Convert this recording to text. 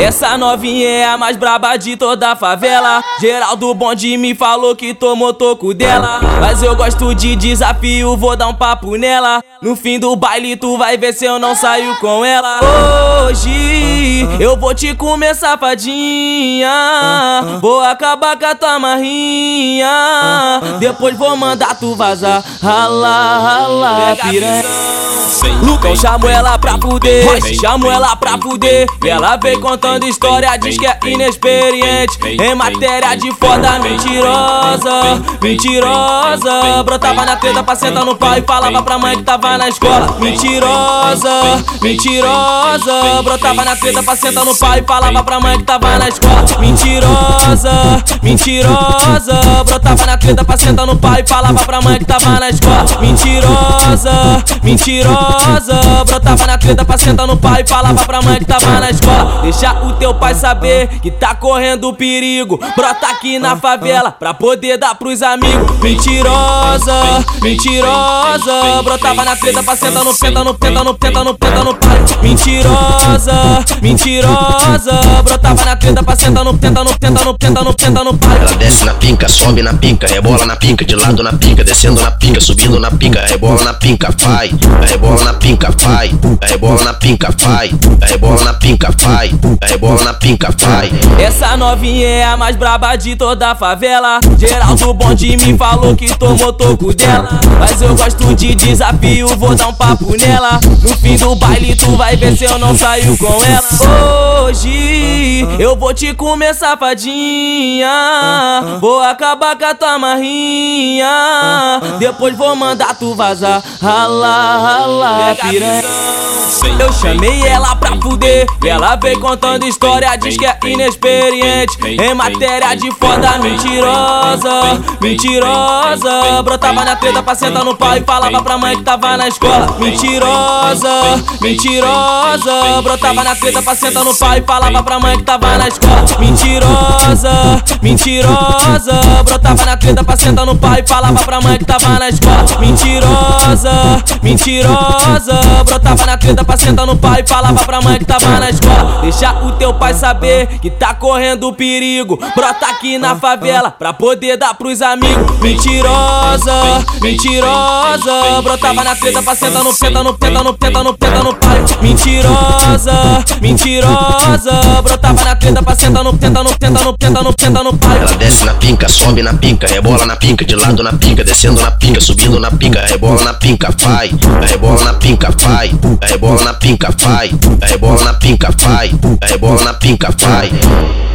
Essa novinha é a mais braba de toda a favela. Geraldo Bonde me falou que tomou toco dela. Mas eu gosto de desafio, vou dar um papo nela. No fim do baile, tu vai ver se eu não saio com ela. Hoje eu vou te comer, safadinha. Vou acabar com a tua marrinha. Depois vou mandar tu vazar. Rala, rala, piranha. Lucão chamou ela pra fuder, chamou ela pra fuder. Ela vem contando história, diz que é inexperiente. Em matéria de foda mentirosa, mentirosa. Brotava na treta pra sentar no pau e falava pra mãe que tava na escola. Mentirosa, mentirosa. Brotava na treta pra sentar no pau e falava pra mãe que tava na escola. Mentirosa, mentirosa. Brotava na treta pra sentar no pau e falava pra mãe que tava na escola. Mentirosa, mentirosa. Brotava na treta pra sentar no pai e falava pra mãe que tava na escola. Deixa o teu pai saber que tá correndo perigo. Brota aqui na favela pra poder dar pros amigos. Mentirosa, mentirosa. Brotava na treta pra sentar no penta, no penta, no penta, no penta, no pai. Mentirosa, mentirosa. Brotava na treta pra sentar no penta, no penta, no penta, no penta, no pai. Ela desce na pinca, sobe na pinca, rebola na pinca, de lado na pinca, descendo na pinca, subindo na pinca, rebola na pinca, vai, rebola na pinca, vai, rebola na pinca, vai, rebola na pinca, vai, rebola na pinca, vai. Essa novinha é a mais braba de toda a favela. Geraldo Bonde me falou que tomou toco dela. Mas eu gosto de desafio, vou dar um papo nela. No fim do baile, tu vai ver se eu não saio com ela. Hoje eu vou te comer, safadinha. Vou acabar com a tua marrinha. Depois vou mandar tu vazar. Rala, rala, piranha. Eu chamei ela pra fuder. E ela vem contando história, diz que é inexperiente. Em matéria de foda mentirosa, mentirosa. Brotava na treta pra sentar no pau e falava pra mãe que tava na escola. Mentirosa, mentirosa. Brotava na treta pra sentar no pau e falava pra mãe que tava na escola. Mentirosa, mentirosa. Brotava treta pra sentar no pau e falava pra mãe que tava na escola. Mentirosa, mentirosa. Brotava na treta pra sentar no pau e falava pra mãe que tava na escola. Deixa o teu pai saber que tá correndo perigo. Brota aqui na favela pra poder dar pros amigos. Mentirosa, mentirosa. Brotava na treta pra sentar no penta, no penta, no penta, no penta, no pai. Mentirosa, mentirosa. Brotava na treta pra sentar no penta, no penta, no penta, no penta, no pai. Ela desce na pinca, sobe na pinca, rebola na pinca, de lado na pinca, descendo na pinca, subindo na pinca, rebola na pinca, vai, rebola na pinca, vai, rebola na pinca, vai, rebola na pinca, vai, rebola na pinca, vai.